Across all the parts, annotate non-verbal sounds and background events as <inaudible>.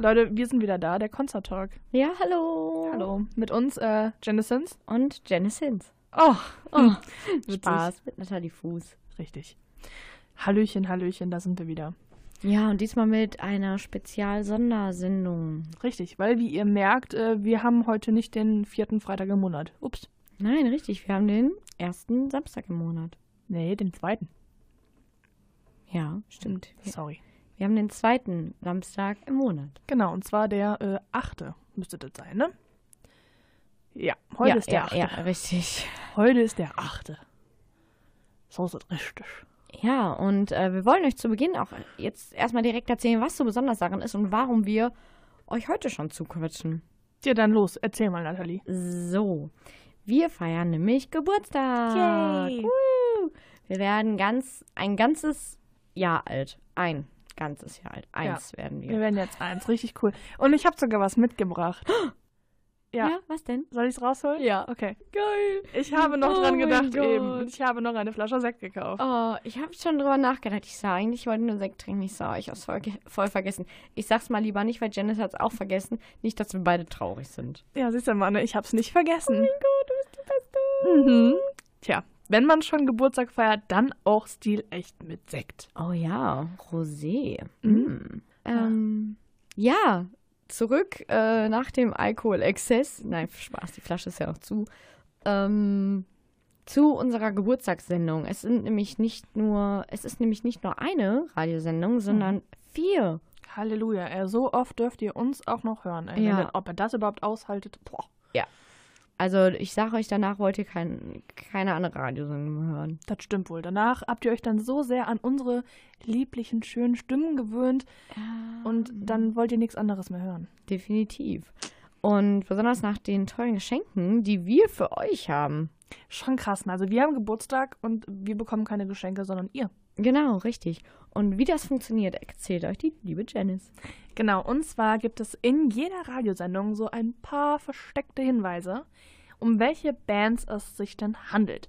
Leute, wir sind wieder da, der Concert Talk. Ja, hallo. Hallo. Mit uns, äh, Janisons. Und Janice Hins. Oh, Oh, <laughs> witzig. Spaß mit Nathalie Fuß. Richtig. Hallöchen, Hallöchen, da sind wir wieder. Ja, und diesmal mit einer Spezial-Sondersendung. Richtig, weil wie ihr merkt, äh, wir haben heute nicht den vierten Freitag im Monat. Ups. Nein, richtig, wir haben den ersten Samstag im Monat. Nee, den zweiten. Ja, stimmt. Sorry. Wir haben den zweiten Samstag im Monat. Genau, und zwar der äh, achte müsste das sein, ne? Ja, heute ja, ist der ja, achte. ja, richtig. Heute ist der achte. So ist es richtig. Ja, und äh, wir wollen euch zu Beginn auch jetzt erstmal direkt erzählen, was so besonders daran ist und warum wir euch heute schon zuquatschen. Ja, dann los, erzähl mal, Nathalie. So, wir feiern nämlich Geburtstag. Yay. Woo. Wir werden ganz ein ganzes Jahr alt. Ein ganzes Jahr alt. Eins werden Wir wir. werden jetzt eins, richtig cool. Und ich habe sogar was mitgebracht. <gasps> Ja. Ja, was denn? Soll ich es rausholen? Ja. Okay. Geil. Ich habe noch Oh dran mein gedacht eben. Ich habe noch eine Flasche Sekt gekauft. Oh, ich habe schon drüber nachgedacht. Ich sah eigentlich, ich wollte nur Sekt trinken. Ich sah, ich habe es voll, voll vergessen. Ich sag's mal lieber nicht, weil Janice hat es auch vergessen. Nicht, dass wir beide traurig sind. Ja, siehst du, Mann, ich hab's nicht vergessen. Oh Gott, du bist die Beste. Mhm. Tja, wenn man schon Geburtstag feiert, dann auch stilecht mit Sekt. Oh ja, Rosé. Mhm. Mm. Ähm, ja, zurück äh, nach dem Alkoholexzess. Nein, Spaß, die Flasche ist ja noch zu. Ähm, zu unserer Geburtstagssendung. Es sind nämlich nicht nur, es ist nämlich nicht nur eine Radiosendung, sondern vier. Halleluja, ey, so oft dürft ihr uns auch noch hören. Ey. Ja. Ob ihr das überhaupt aushaltet, boah. Also ich sage euch, danach wollt ihr kein, keine andere Radiosendung mehr hören. Das stimmt wohl. Danach habt ihr euch dann so sehr an unsere lieblichen, schönen Stimmen gewöhnt und dann wollt ihr nichts anderes mehr hören. Definitiv. Und besonders nach den tollen Geschenken, die wir für euch haben. Schon krass. ne? Also wir haben Geburtstag und wir bekommen keine Geschenke, sondern ihr. Genau, richtig. Und wie das funktioniert, erzählt euch die liebe Janice. Genau, und zwar gibt es in jeder Radiosendung so ein paar versteckte Hinweise, um welche Bands es sich denn handelt.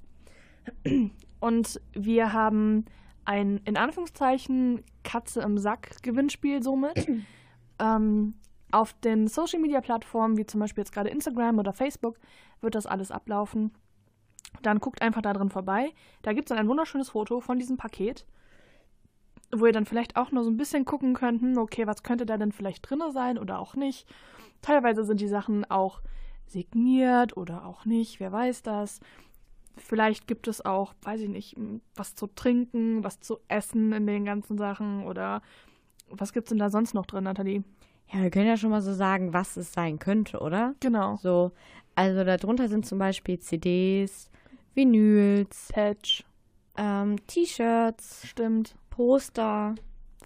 Und wir haben ein, in Anführungszeichen, Katze im Sack Gewinnspiel somit. <clears throat> ähm, auf den Social Media Plattformen, wie zum Beispiel jetzt gerade Instagram oder Facebook, wird das alles ablaufen. Dann guckt einfach da drin vorbei. Da gibt es dann ein wunderschönes Foto von diesem Paket wo ihr dann vielleicht auch nur so ein bisschen gucken könnt, hm, okay, was könnte da denn vielleicht drin sein oder auch nicht. Teilweise sind die Sachen auch signiert oder auch nicht, wer weiß das. Vielleicht gibt es auch, weiß ich nicht, hm, was zu trinken, was zu essen in den ganzen Sachen oder was gibt's denn da sonst noch drin, Nathalie? Ja, wir können ja schon mal so sagen, was es sein könnte, oder? Genau. So, also darunter sind zum Beispiel CDs, Vinyls, Patch, ähm, T-Shirts, stimmt. Poster.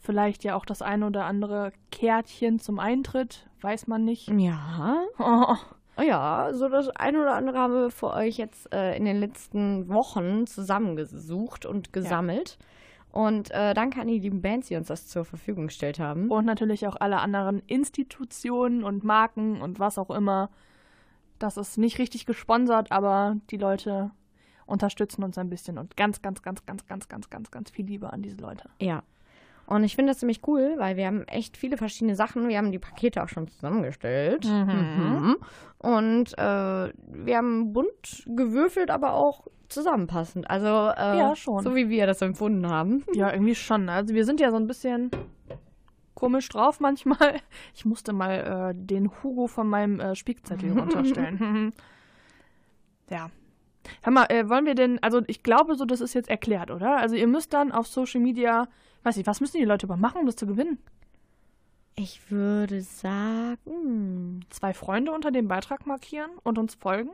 Vielleicht ja auch das eine oder andere Kärtchen zum Eintritt, weiß man nicht. Ja. Oh, ja, so das eine oder andere haben wir für euch jetzt äh, in den letzten Wochen zusammengesucht und gesammelt. Und äh, danke an die lieben Bands, die uns das zur Verfügung gestellt haben. Und natürlich auch alle anderen Institutionen und Marken und was auch immer. Das ist nicht richtig gesponsert, aber die Leute unterstützen uns ein bisschen und ganz, ganz, ganz, ganz, ganz, ganz, ganz, ganz viel Liebe an diese Leute. Ja. Und ich finde das ziemlich cool, weil wir haben echt viele verschiedene Sachen. Wir haben die Pakete auch schon zusammengestellt. Mhm. Und äh, wir haben bunt gewürfelt, aber auch zusammenpassend. Also äh, Ja, schon. so wie wir das empfunden haben. Ja, irgendwie schon. Also wir sind ja so ein bisschen komisch drauf manchmal. Ich musste mal äh, den Hugo von meinem äh, Spickzettel <laughs> runterstellen. <laughs> ja. Hör mal, äh, wollen wir denn, also ich glaube so, das ist jetzt erklärt, oder? Also ihr müsst dann auf Social Media, weiß ich, was müssen die Leute machen, um das zu gewinnen? Ich würde sagen, Zwei Freunde unter dem Beitrag markieren und uns folgen?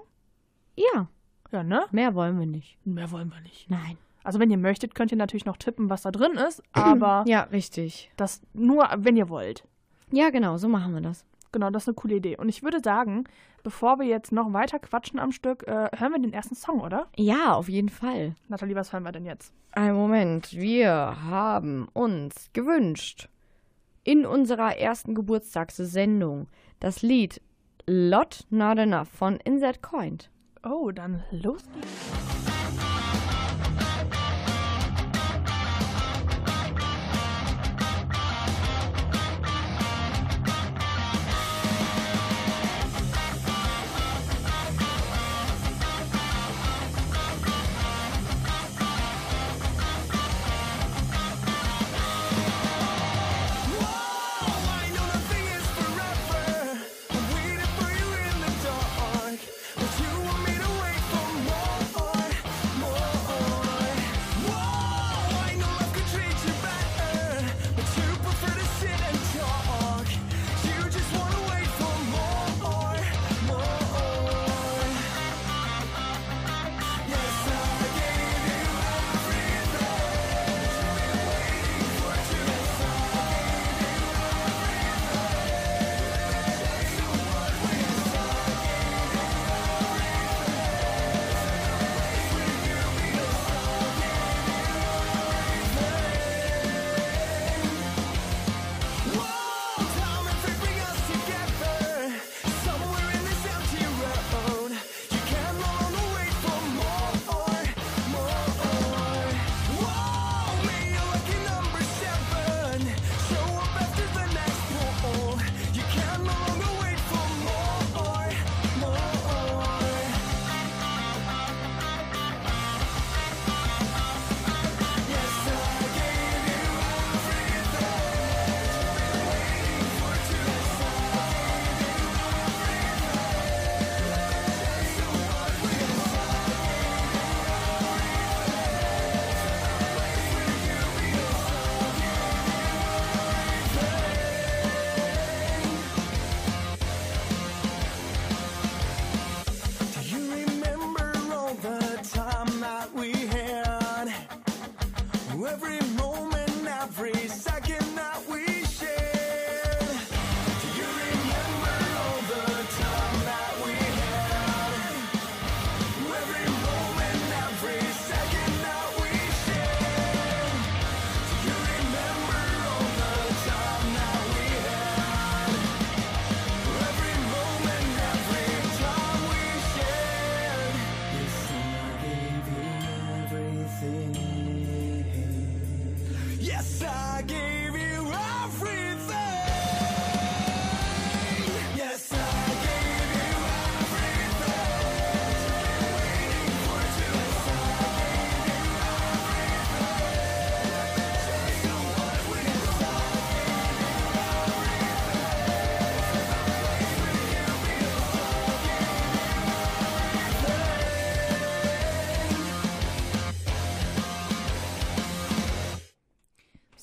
ja, Ja, ne? mehr wollen wir nicht. Mehr wollen wir nicht. Nein. Also wenn ihr möchtet, könnt ihr natürlich noch tippen, was da drin ist, aber <clears throat> Ja, richtig. das nur, wenn ihr wollt. Ja, genau, so machen wir das. Genau, das ist eine coole Idee. Und ich würde sagen, bevor wir jetzt noch weiter quatschen am Stück, äh, hören wir den ersten Song, oder? Ja, auf jeden Fall. Nathalie, was hören wir denn jetzt? Ein Moment, wir haben uns gewünscht in unserer ersten Geburtstagssendung das Lied Lot Not Enough von Insert Coin. Oh, dann los geht's.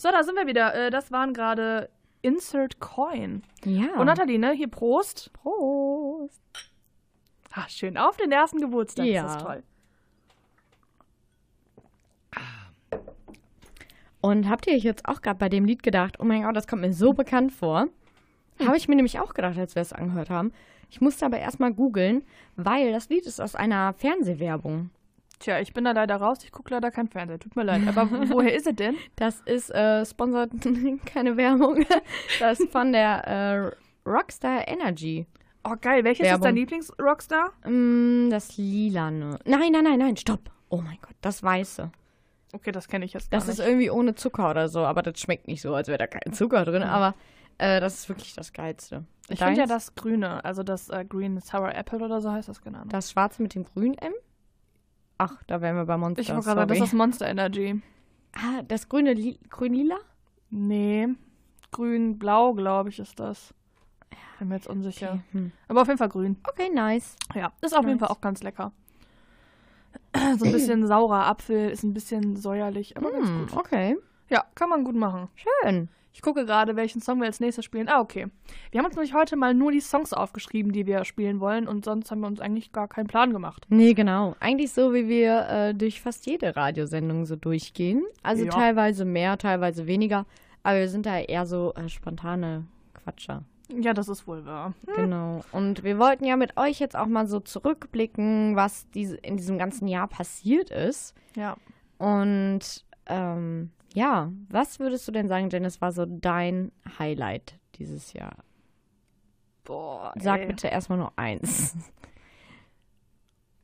So, da sind wir wieder. Äh, das waren gerade Insert Coin. Ja. Und Nathalie, ne? Hier Prost. Prost. Ah, schön. Auf den ersten Geburtstag. Ja. Das ist toll. Und habt ihr euch jetzt auch gerade bei dem Lied gedacht, oh mein Gott, das kommt mir so bekannt vor? Habe ich mir nämlich auch gedacht, als wir es angehört haben. Ich musste aber erstmal googeln, weil das Lied ist aus einer Fernsehwerbung. Tja, ich bin da leider raus. Ich gucke leider kein Fernseher. Tut mir leid. Aber wo- <laughs> woher ist es denn? Das ist äh, sponsert <laughs> keine Werbung. Das ist von der äh, Rockstar Energy. Oh, geil. Welches ist Werbung. dein Lieblings-Rockstar? Mm, das lilane. Nein, nein, nein, nein, stopp. Oh mein Gott, das weiße. Okay, das kenne ich jetzt Das gar ist nicht. irgendwie ohne Zucker oder so, aber das schmeckt nicht so, als wäre da kein Zucker drin. Aber äh, das ist wirklich das Geilste. Ich finde ja das Grüne, also das äh, Green Sour Apple oder so heißt das genannt. Das schwarze mit dem grünen M? Ach, da wären wir bei Monster. ich wollte gerade das ist Monster Energy. ah, das grüne Li grün-lila? Nee, grün-blau, glaube ich, ist das. Bin mir jetzt unsicher. Okay. Hm. Aber auf jeden Fall grün. okay, nice. Ja, ist auf jeden Nice. Fall auch ganz lecker. <clears throat> So ein bisschen saurer Apfel, ist ein bisschen säuerlich, aber ganz Hm, gut. okay, Ja, kann man gut machen. schön. Ich gucke gerade, welchen Song wir als nächstes spielen. Ah, okay. Wir haben uns nämlich heute mal nur die Songs aufgeschrieben, die wir spielen wollen und sonst haben wir uns eigentlich gar keinen Plan gemacht. Nee, genau. Eigentlich so, wie wir äh, durch fast jede Radiosendung so durchgehen. Also Ja. teilweise mehr, teilweise weniger. Aber wir sind da eher so äh, spontane Quatscher. Ja, das ist wohl wahr. Genau. Und wir wollten ja mit euch jetzt auch mal so zurückblicken, was diese, in diesem ganzen Jahr passiert ist. Ja. Und ähm, ja, was würdest du denn sagen, Janice, war so dein Highlight dieses Jahr? Boah, Sag ey. bitte erstmal nur eins. <laughs>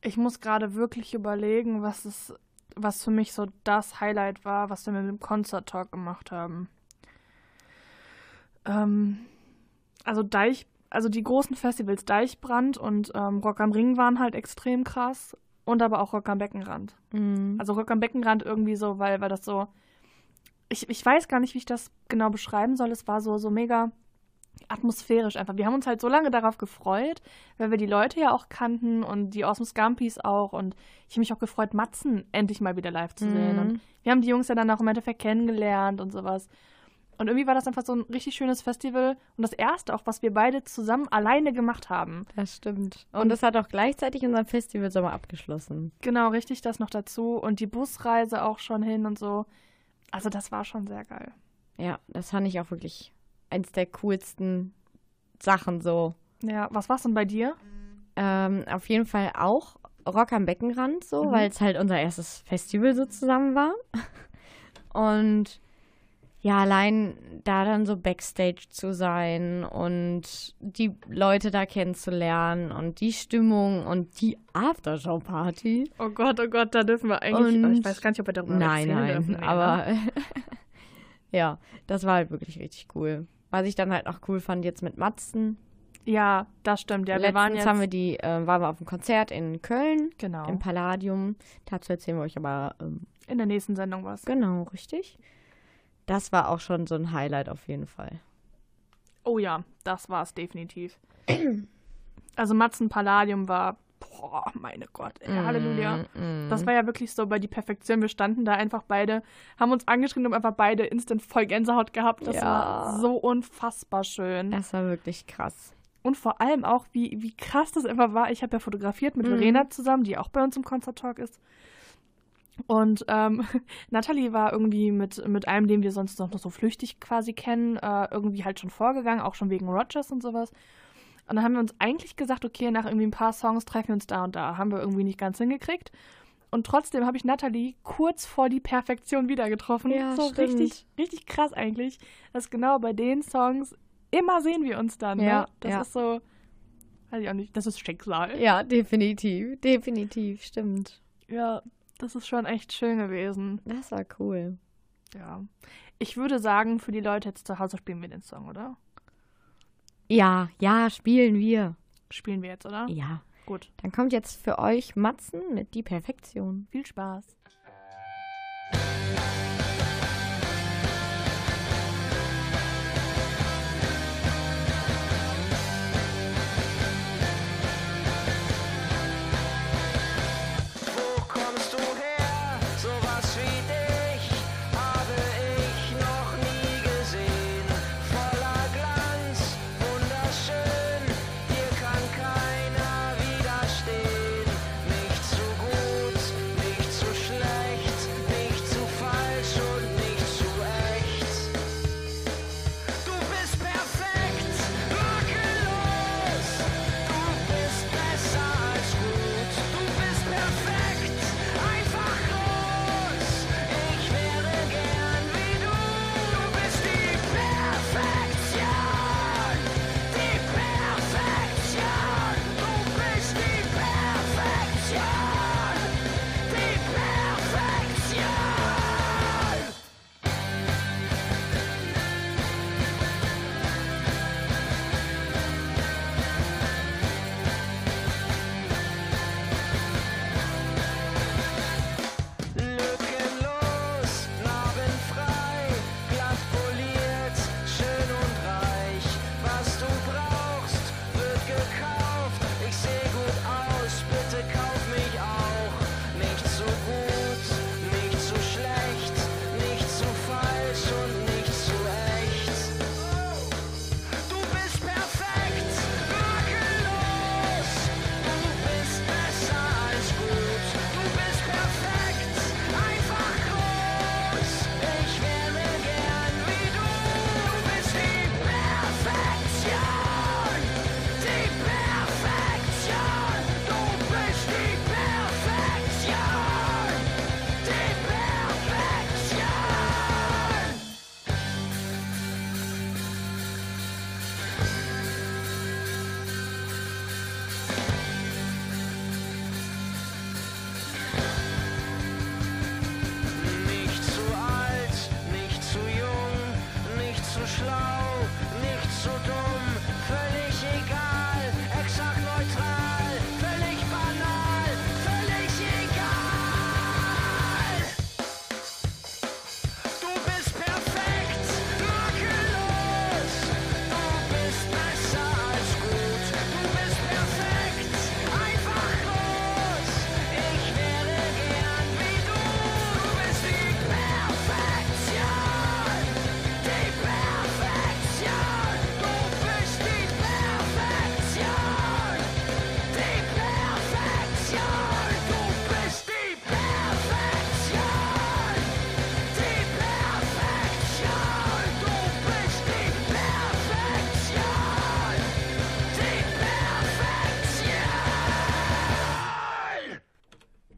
Ich muss gerade wirklich überlegen, was es, was für mich so das Highlight war, was wir mit dem Concert Talk gemacht haben. Ähm, also Deich, also die großen Festivals Deichbrand und ähm, Rock am Ring waren halt extrem krass und aber auch Rock am Beckenrand. Mhm. Also Rock am Beckenrand irgendwie so, weil, weil das so. Ich, ich weiß gar nicht, wie ich das genau beschreiben soll. Es war so, so mega atmosphärisch einfach. Wir haben uns halt so lange darauf gefreut, weil wir die Leute ja auch kannten und die Awesome Scumpies auch. Und ich habe mich auch gefreut, Matzen endlich mal wieder live zu sehen. Mhm. Und wir haben die Jungs ja dann auch im Endeffekt kennengelernt und sowas. Und irgendwie war das einfach so ein richtig schönes Festival und das erste auch, was wir beide zusammen alleine gemacht haben. Das stimmt. Und Und- das hat auch gleichzeitig unseren Festivalsommer abgeschlossen. Genau, richtig, das noch dazu. Und die Busreise auch schon hin und so. Also das war schon sehr geil. Ja, das fand ich auch wirklich eins der coolsten Sachen so. Ja, was war's denn bei dir? Ähm, auf jeden Fall auch Rock am Beckenrand so, Mhm. weil es halt unser erstes Festival so zusammen war. <laughs> Und ja, allein da dann so Backstage zu sein und die Leute da kennenzulernen und die Stimmung und die Aftershow-Party. Oh Gott, oh Gott, da dürfen wir eigentlich. Und- ich weiß gar nicht, ob wir darüber Nein, nein, dürfen. Aber <laughs> ja, das war halt wirklich richtig cool. Was ich dann halt auch cool fand jetzt mit Matzen. Ja, das stimmt. Ja, wir waren jetzt. haben wir die, äh, waren wir auf dem Konzert in Köln, genau. im Palladium. Dazu erzählen wir euch aber ähm, In der nächsten Sendung was. genau richtig. Das war auch schon so ein Highlight auf jeden Fall. Oh ja, das war's definitiv. <clears throat> also Matzen Palladium war. Boah, meine Gott, ey, Halleluja. Mm, mm. Das war ja wirklich so bei die Perfektion. Wir standen da einfach beide, haben uns angeschrieben und einfach beide instant voll Gänsehaut gehabt. Das Ja. war so unfassbar schön. Das war wirklich krass. Und vor allem auch, wie, wie krass das einfach war. Ich habe ja fotografiert mit Mhm. Verena zusammen, die auch bei uns im Concert Talk ist. Und ähm, <laughs> Natalie war irgendwie mit, mit einem, den wir sonst noch so flüchtig quasi kennen, äh, irgendwie halt schon vorgegangen, auch schon wegen Rogers und sowas. Und dann haben wir uns eigentlich gesagt, okay, nach irgendwie ein paar Songs treffen wir uns da und da. Haben wir irgendwie nicht ganz hingekriegt. Und trotzdem habe ich Natalie kurz vor die Perfektion wieder getroffen. Ja, so stimmt. richtig, richtig krass eigentlich, dass genau bei den Songs immer sehen wir uns dann. Ja, ne? Das ja. ist so, weiß ich auch nicht, das ist Schicksal. Ja, definitiv. Definitiv, stimmt. Ja, das ist schon echt schön gewesen. Das war cool. Ja. Ich würde sagen, für die Leute jetzt zu Hause spielen wir den Song, oder? Ja, ja, spielen wir. Spielen wir jetzt, oder? Ja. Gut. Dann kommt jetzt für euch Matzen mit Die Perfektion. Viel Spaß.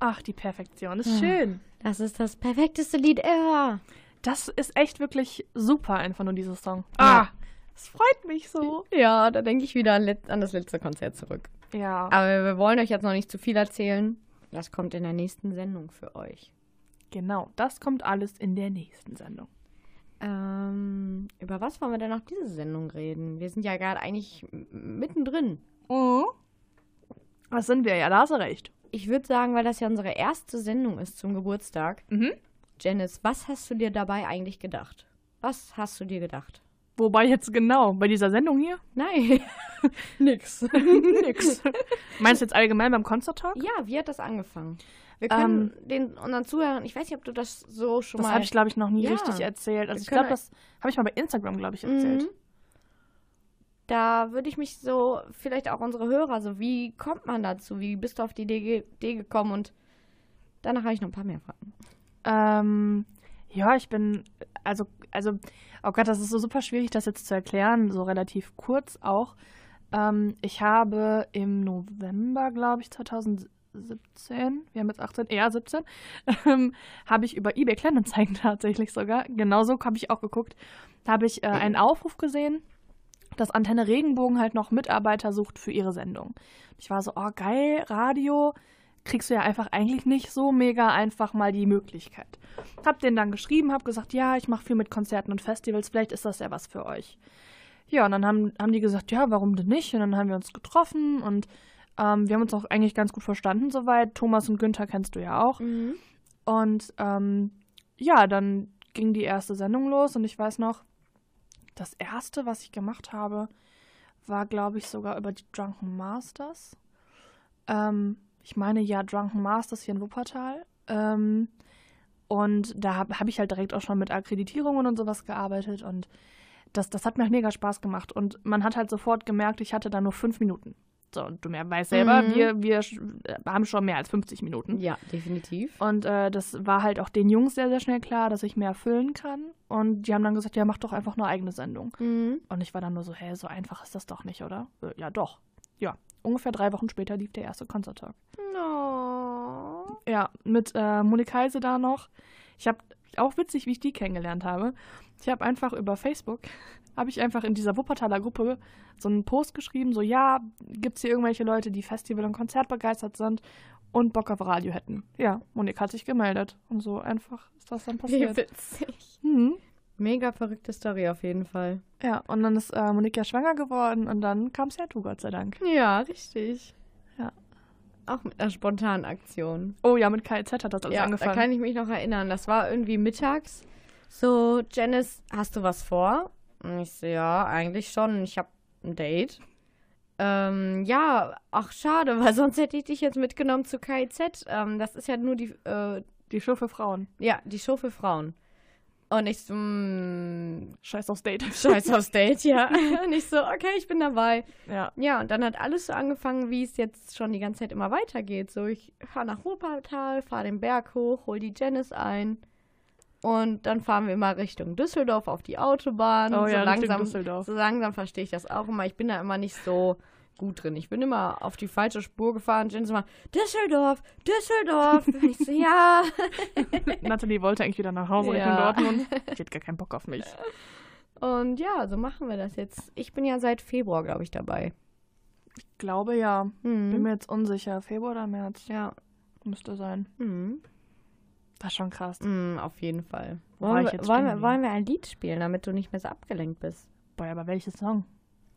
Ach, die Perfektion ist schön. Das ist das perfekteste Lied ever. Das ist echt wirklich super, einfach nur dieses Song. Ja. Ah, es freut mich so. Ja, da denke ich wieder an, an das letzte Konzert zurück. Ja, Aber wir wollen euch jetzt noch nicht zu viel erzählen. Das kommt in der nächsten Sendung für euch. genau. Das kommt alles in der nächsten Sendung. Ähm, über was wollen wir denn noch diese Sendung reden? Wir sind ja gerade eigentlich mittendrin. Das sind wir, ja, da hast du recht. Ich würde sagen, weil das ja unsere erste Sendung ist zum Geburtstag. Mhm. Janice, was hast du dir dabei eigentlich gedacht? Was hast du dir gedacht? Wobei jetzt genau, bei dieser Sendung hier? Nein. <laughs> Nix. <laughs> Nix. Meinst du jetzt allgemein beim Concert Talk? Ja, wie hat das angefangen? Wir können Ähm, den unseren Zuhörern, ich weiß nicht, ob du das so schon Das mal. habe ich, glaube ich, noch nie Ja. richtig erzählt. Also ich glaube, das habe ich mal bei Instagram, glaube ich, erzählt. Mhm. Da würde ich mich so, vielleicht auch unsere Hörer, so, wie kommt man dazu? Wie bist du auf die Idee, Idee gekommen? Und danach habe ich noch ein paar mehr Fragen. Ähm, ja, ich bin, also, also, oh Gott, das ist so super schwierig, das jetzt zu erklären, so relativ kurz auch. Ähm, ich habe im November, glaube ich, 2017, wir haben jetzt 18, eher 17, ähm, habe ich über eBay Kleinanzeigen <laughs> tatsächlich sogar, genauso habe ich auch geguckt, habe ich äh, einen Aufruf gesehen, dass Antenne Regenbogen halt noch Mitarbeiter sucht für ihre Sendung. Ich war so, oh geil, Radio, kriegst du ja einfach eigentlich nicht so mega einfach mal die Möglichkeit. Hab denen dann geschrieben, hab gesagt, ja, ich mache viel mit Konzerten und Festivals, vielleicht ist das ja was für euch. Ja, und dann haben, haben die gesagt, ja, warum denn nicht? Und dann haben wir uns getroffen und ähm, wir haben uns auch eigentlich ganz gut verstanden soweit. Thomas und Günther kennst du ja auch. Und ähm, ja, dann ging die erste Sendung los und ich weiß noch, das erste, was ich gemacht habe, war, glaube ich, sogar über die Drunken Masters. Ähm, ich meine, ja, Drunken Masters hier in Wuppertal. Ähm, und da habe hab ich halt direkt auch schon mit Akkreditierungen und sowas gearbeitet und das, das hat mir mega Spaß gemacht. Und man hat halt sofort gemerkt, ich hatte da nur fünf Minuten. So, und du weißt selber, Mhm. wir, wir haben schon mehr als 50 Minuten. Ja, definitiv. Und äh, das war halt auch den Jungs sehr, sehr schnell klar, dass ich mehr füllen kann. Und die haben dann gesagt, ja, mach doch einfach eine eigene Sendung. Mhm. Und ich war dann nur so, hä, so einfach ist das doch nicht, oder? Ja, doch. Ja, ungefähr drei Wochen später lief der erste Konzerttag. No. Ja, mit äh, Monika Heise da noch. Ich habe auch witzig, wie ich die kennengelernt habe. Ich habe einfach über Facebook, habe ich einfach in dieser Wuppertaler Gruppe so einen Post geschrieben, so ja, gibt's hier irgendwelche Leute, die Festival- und Konzert begeistert sind und Bock auf Radio hätten. Ja, Monika hat sich gemeldet und so einfach ist das dann Wie passiert. witzig. Mhm. Mega verrückte Story auf jeden Fall. Ja, und dann ist äh, Monika schwanger geworden und dann kam es ja du, Gott sei Dank. Ja, richtig. Ja. Auch mit einer spontanen Aktion. Oh ja, mit KIZ hat das alles ja, angefangen. da kann ich mich noch erinnern. Das war irgendwie mittags. So, Janice, hast du was vor? Und ich so, ja, eigentlich schon. Ich habe ein Date. Ähm, ja, ach schade, <laughs> weil sonst hätte ich dich jetzt mitgenommen zu KIZ. Ähm, das ist ja nur die, äh, Die Show für Frauen. ja, die Show für Frauen. Und ich so, mm, Scheiß aufs Date. <laughs> scheiß aufs Date, ja. <laughs> Und ich so, okay, ich bin dabei. Ja. Ja, und dann hat alles so angefangen, wie es jetzt schon die ganze Zeit immer weitergeht. So, ich fahre nach Wuppertal, fahre den Berg hoch, hol die Janice ein. Und dann fahren wir immer Richtung Düsseldorf auf die Autobahn. Oh so ja, langsam, Düsseldorf. So langsam verstehe ich das auch immer. Ich bin da immer nicht so gut drin. Ich bin immer auf die falsche Spur gefahren. Janice immer, Düsseldorf, Düsseldorf. Und <laughs> ich so, ja. <laughs> Natalie wollte eigentlich wieder nach Hause Ja. Richtung Dortmund. <laughs> Die hat gar keinen Bock auf mich. Und ja, so machen wir das jetzt. Ich bin ja seit Februar, glaube ich, dabei. Glaube ja. Bin Mhm. mir jetzt unsicher. Februar oder März Ja. müsste sein. Mhm. Ist schon krass. Mm, auf jeden Fall. Wo war Wollen, ich wir, jetzt wollen, wir, wollen wir ein Lied spielen, damit du nicht mehr so abgelenkt bist? Boah, aber welches Song?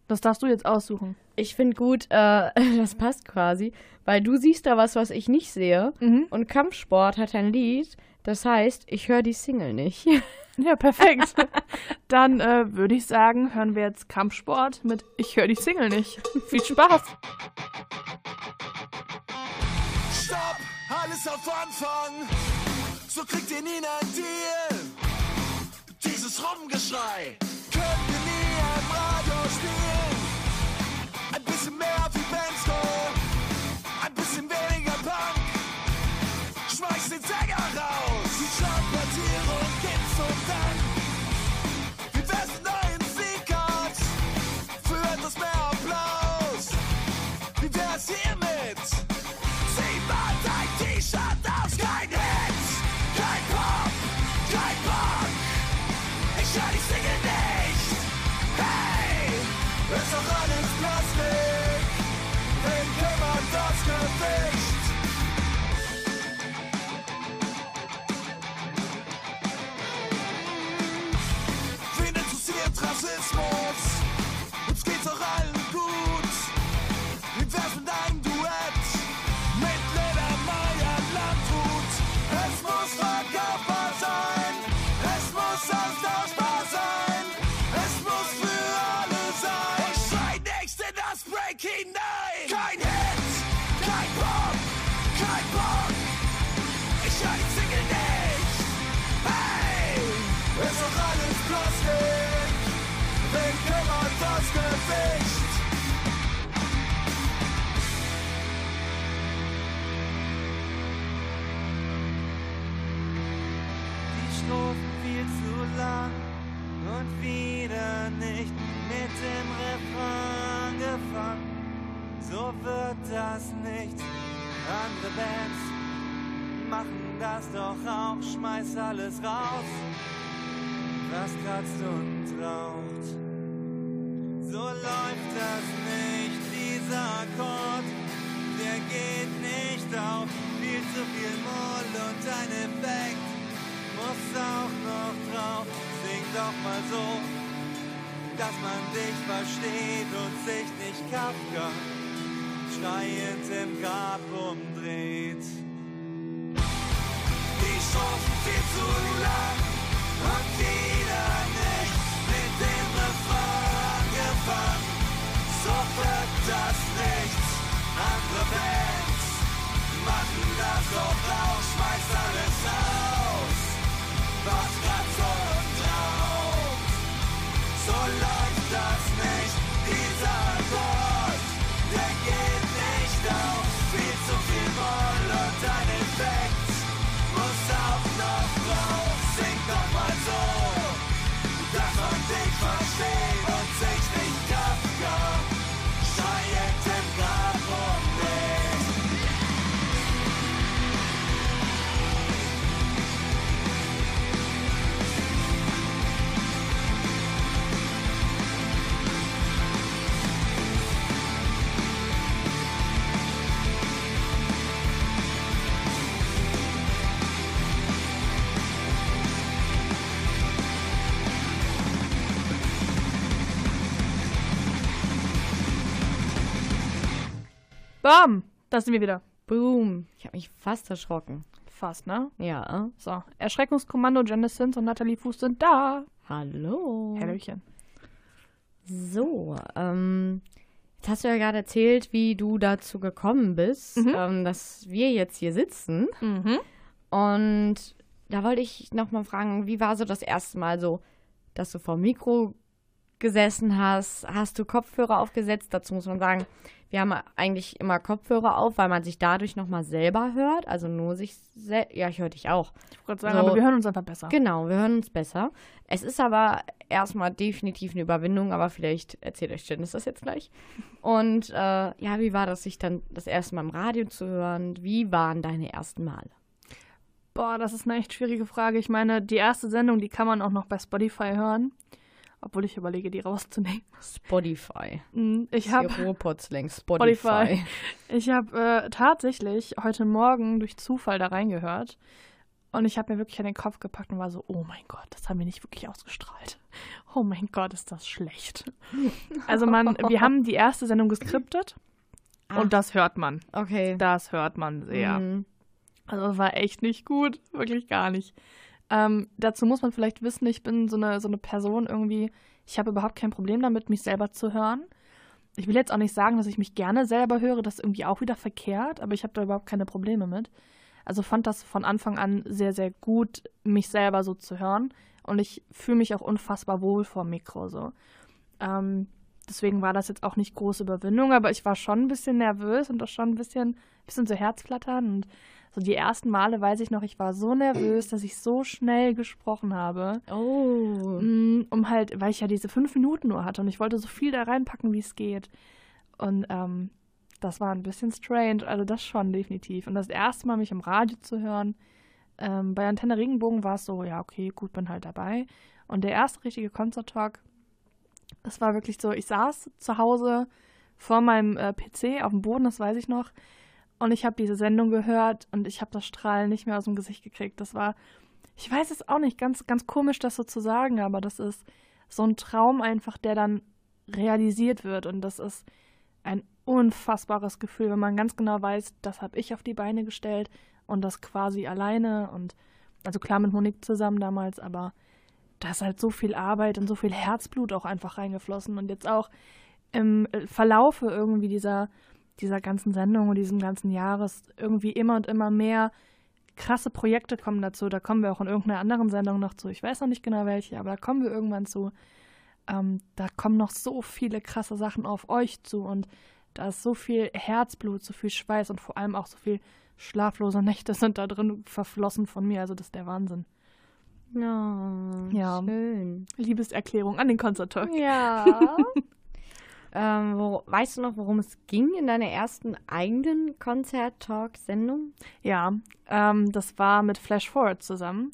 Das darfst du jetzt aussuchen. Ich finde gut, äh, <laughs> das passt quasi, weil du siehst da was, was ich nicht sehe. Mhm. Und Kampfsport hat ein Lied, das heißt, ich höre die Single nicht. <laughs> Ja, perfekt. <laughs> Dann äh, würde ich sagen, hören wir jetzt Kampfsport mit Ich höre die Single nicht. Viel Spaß. Stopp, alles auf Anfang. So kriegt ihr nie einen Deal. Dieses Rumgeschrei können wir nie im Radio spielen. So wird das nicht. Andere Bands machen das doch auch, schmeiß alles raus, was kratzt und raucht. So läuft das nicht, dieser Akkord, der geht nicht auf, viel zu viel Moll und ein Effekt muss auch noch drauf, sing doch mal so, dass man dich versteht und sich nicht Kafka schreiend im Grab umdreht. Die Strophen viel zu lang und wieder Bam! Da sind wir wieder. Boom. Ich habe mich fast erschrocken. Fast, ne? Ja. So, Erschreckungskommando, Janice und Natalie Fuß sind da. Hallo. Hallöchen. So, ähm, jetzt hast du ja gerade erzählt, wie du dazu gekommen bist, Mhm. ähm, dass wir jetzt hier sitzen. Mhm. Und da wollte ich nochmal fragen, wie war so das erste Mal so, dass du vor dem Mikro gesessen hast? Hast du Kopfhörer aufgesetzt? Dazu muss man sagen, wir haben eigentlich immer Kopfhörer auf, weil man sich dadurch nochmal selber hört. Also nur sich selbst. Ja, ich höre dich auch. Ich wollte gerade sagen, So. aber wir hören uns einfach besser. Genau, wir hören uns besser. Es ist aber erstmal definitiv eine Überwindung, aber vielleicht erzählt euch Janice das jetzt gleich. Und äh, ja, wie war das, sich dann das erste Mal im Radio zu hören? Wie waren deine ersten Male? Boah, das ist eine echt schwierige Frage. Ich meine, die erste Sendung, die kann man auch noch bei Spotify hören. Obwohl ich überlege, die rauszunehmen. Spotify. Mm, Ich habe <laughs> Spotify. Spotify. Ich habe äh, tatsächlich heute Morgen durch Zufall da reingehört und ich habe mir wirklich an den Kopf gepackt und war so, oh mein Gott, das haben wir nicht wirklich ausgestrahlt. Oh mein Gott, ist das schlecht. Also man, wir haben die erste Sendung geskriptet Ah. und das hört man. Okay. Das hört man sehr. Mhm. Also war echt nicht gut, wirklich gar nicht. Ähm, dazu muss man vielleicht wissen, ich bin so eine, so eine Person irgendwie, ich habe überhaupt kein Problem damit, mich selber zu hören. Ich will jetzt auch nicht sagen, dass ich mich gerne selber höre, das ist irgendwie auch wieder verkehrt, aber ich habe da überhaupt keine Probleme mit. Also fand das von Anfang an sehr, sehr gut, mich selber so zu hören. Und ich fühle mich auch unfassbar wohl vor dem Mikro so. Ähm, deswegen war das jetzt auch nicht große Überwindung, aber ich war schon ein bisschen nervös und auch schon ein bisschen, bisschen so Herzflattern. Und so die ersten Male weiß ich noch, ich war so nervös, dass ich so schnell gesprochen habe. Oh. Mm, Um halt, weil ich ja diese fünf Minuten nur hatte und ich wollte so viel da reinpacken, wie es geht. Und ähm, das war ein bisschen strange, also das schon definitiv. Und das erste Mal mich im Radio zu hören, ähm, bei Antenne Regenbogen war es so, ja, okay, gut, bin halt dabei. Und der erste richtige Concert-Talk, es war wirklich so, ich saß zu Hause vor meinem äh, PC auf dem Boden, das weiß ich noch. Und ich habe diese Sendung gehört und ich habe das Strahlen nicht mehr aus dem Gesicht gekriegt. Das war, ich weiß es auch nicht, ganz, ganz komisch, das so zu sagen, aber das ist so ein Traum einfach, der dann realisiert wird. Und das ist ein unfassbares Gefühl, wenn man ganz genau weiß, das habe ich auf die Beine gestellt und das quasi alleine. Und also klar mit Monique zusammen damals, aber da ist halt so viel Arbeit und so viel Herzblut auch einfach reingeflossen. Und jetzt auch im Verlaufe irgendwie dieser, dieser ganzen Sendung und diesem ganzen Jahres irgendwie immer und immer mehr krasse Projekte kommen dazu. Da kommen wir auch in irgendeiner anderen Sendung noch zu. Ich weiß noch nicht genau welche, aber da kommen wir irgendwann zu. Ähm, da kommen noch so viele krasse Sachen auf euch zu und da ist so viel Herzblut, so viel Schweiß und vor allem auch so viel schlaflose Nächte sind da drin verflossen von mir. Also das ist der Wahnsinn. Ja, Ja. schön. Liebeserklärung an den Konzerttalk. Ja. <laughs> Ähm, wo, weißt du noch, worum es ging in deiner ersten eigenen Konzert-Talk-Sendung? Ja, ähm, das war mit Flash Forward zusammen.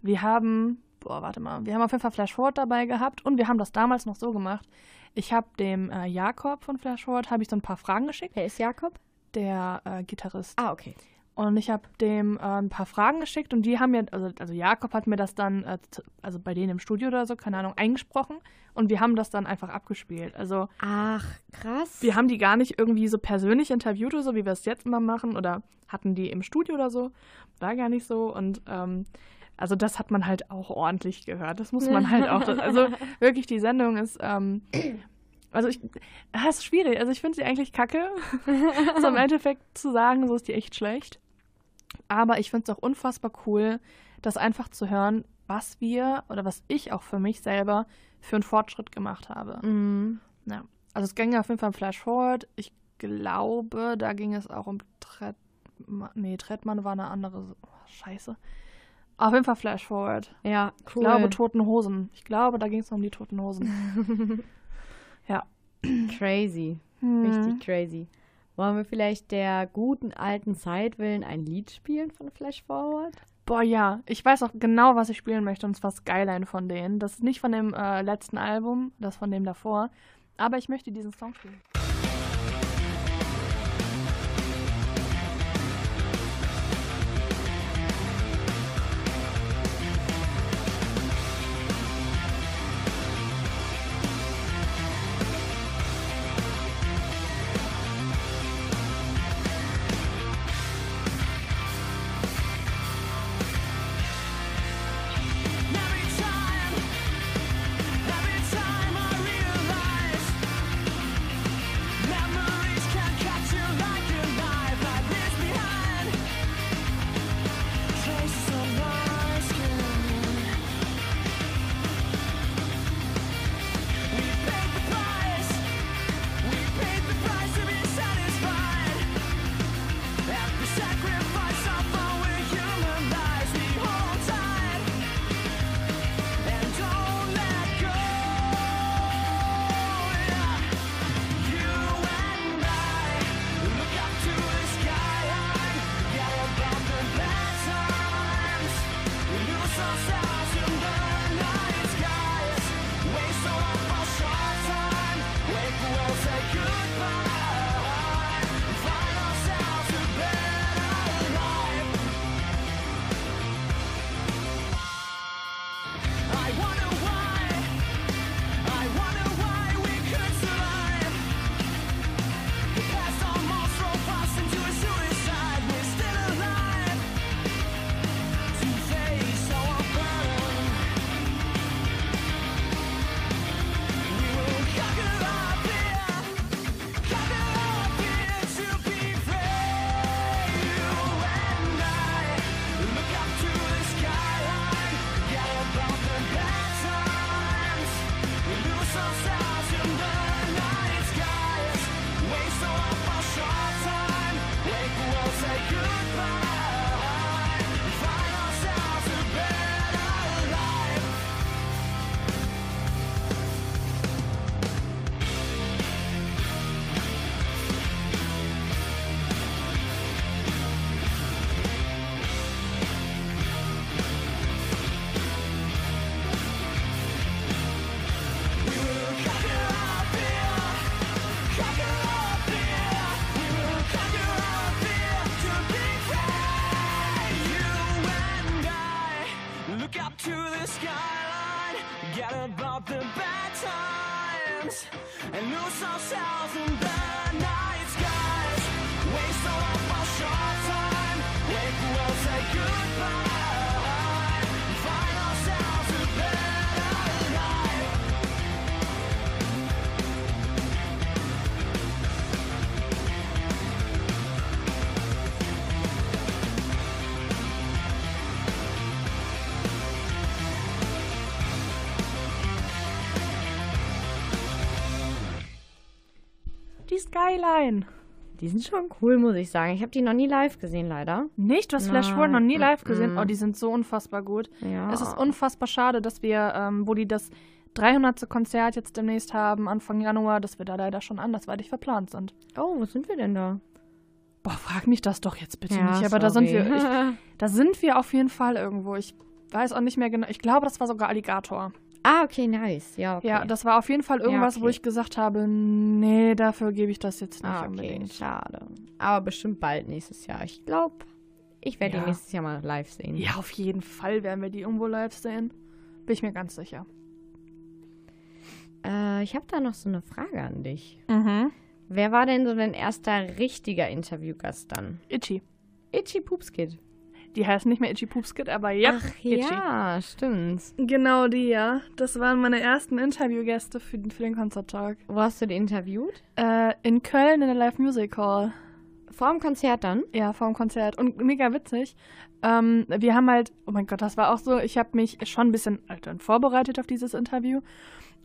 Wir haben, boah, warte mal, wir haben auf jeden Fall Flash Forward dabei gehabt und wir haben das damals noch so gemacht. Ich habe dem äh, Jakob von Flash Forward habe ich so ein paar Fragen geschickt, Wer ist Jakob? der äh, Gitarrist. Ah, okay. Und ich habe dem äh, ein paar Fragen geschickt und die haben mir, also, also Jakob hat mir das dann, äh, also bei denen im Studio oder so, keine Ahnung, eingesprochen und wir haben das dann einfach abgespielt. Also Ach, krass. wir haben die gar nicht irgendwie so persönlich interviewt oder so, wie wir es jetzt immer machen oder hatten die im Studio oder so. War gar nicht so und ähm, also das hat man halt auch ordentlich gehört. Das muss man halt auch. Also <laughs> wirklich, die Sendung ist, ähm, also ich, das ist schwierig. Also ich finde sie eigentlich kacke. <laughs> so im Endeffekt zu sagen, so ist die echt schlecht. Aber ich finde es auch unfassbar cool, das einfach zu hören, was wir oder was ich auch für mich selber für einen Fortschritt gemacht habe. Mhm. Ja. Also es ging auf jeden Fall um Flash Forward. Ich glaube, da ging es auch um Trettmann. Nee, Trettmann war eine andere. oh, Scheiße. Auf jeden Fall Flash Forward. Ja, cool. Ich glaube Toten Hosen. Ich glaube, da ging es um die Toten Hosen. <laughs> ja. crazy. Hm. Richtig crazy. Wollen wir vielleicht der guten alten Zeit willen ein Lied spielen von Flash Forward? Boah, ja. Ich weiß auch genau, was ich spielen möchte. Und zwar Skyline von denen. Das ist nicht von dem äh, letzten Album, das von dem davor. Aber ich möchte diesen Song spielen. And lose ourselves in the night Skyline. Die sind schon cool, muss ich sagen. Ich habe die noch nie live gesehen, leider. Nicht? Du hast Flash Forward noch nie live mm, gesehen? mm. Oh, die sind so unfassbar gut. Ja. Es ist unfassbar schade, dass wir, ähm, wo die das 300. Konzert jetzt demnächst haben, Anfang Januar, dass wir da leider schon andersweitig verplant sind. Oh, wo sind wir denn da? Boah, frag mich das doch jetzt bitte nicht. Aber da sind wir, ich, da sind wir auf jeden Fall irgendwo. Ich weiß auch nicht mehr genau. Ich glaube, das war sogar Alligator. Ah, okay, nice. Ja, okay. Ja, das war auf jeden Fall irgendwas, okay. wo ich gesagt habe, nee, dafür gebe ich das jetzt nicht ah, okay, unbedingt. schade. Aber bestimmt bald nächstes Jahr. Ich glaube, ich werde Ja. ihn nächstes Jahr mal live sehen. Ja, auf jeden Fall werden wir die irgendwo live sehen. Bin ich mir ganz sicher. Äh, ich habe da noch so eine Frage an dich. Mhm. Wer war denn so dein erster richtiger Interviewgast dann? Itchy. Itchy Poopskid. Die heißt nicht mehr Itchy Poopskit, aber ja. Ach Itchy. ja, stimmt. Genau die, ja. Das waren meine ersten Interviewgäste für, den- für den Konzerttag. Wo hast du die interviewt? Äh, in Köln in der Live Music Hall. Vor dem Konzert dann? Ja, vor dem Konzert. Und mega witzig. Ähm, wir haben halt, oh mein Gott, das war auch so, ich habe mich schon ein bisschen dann vorbereitet auf dieses Interview.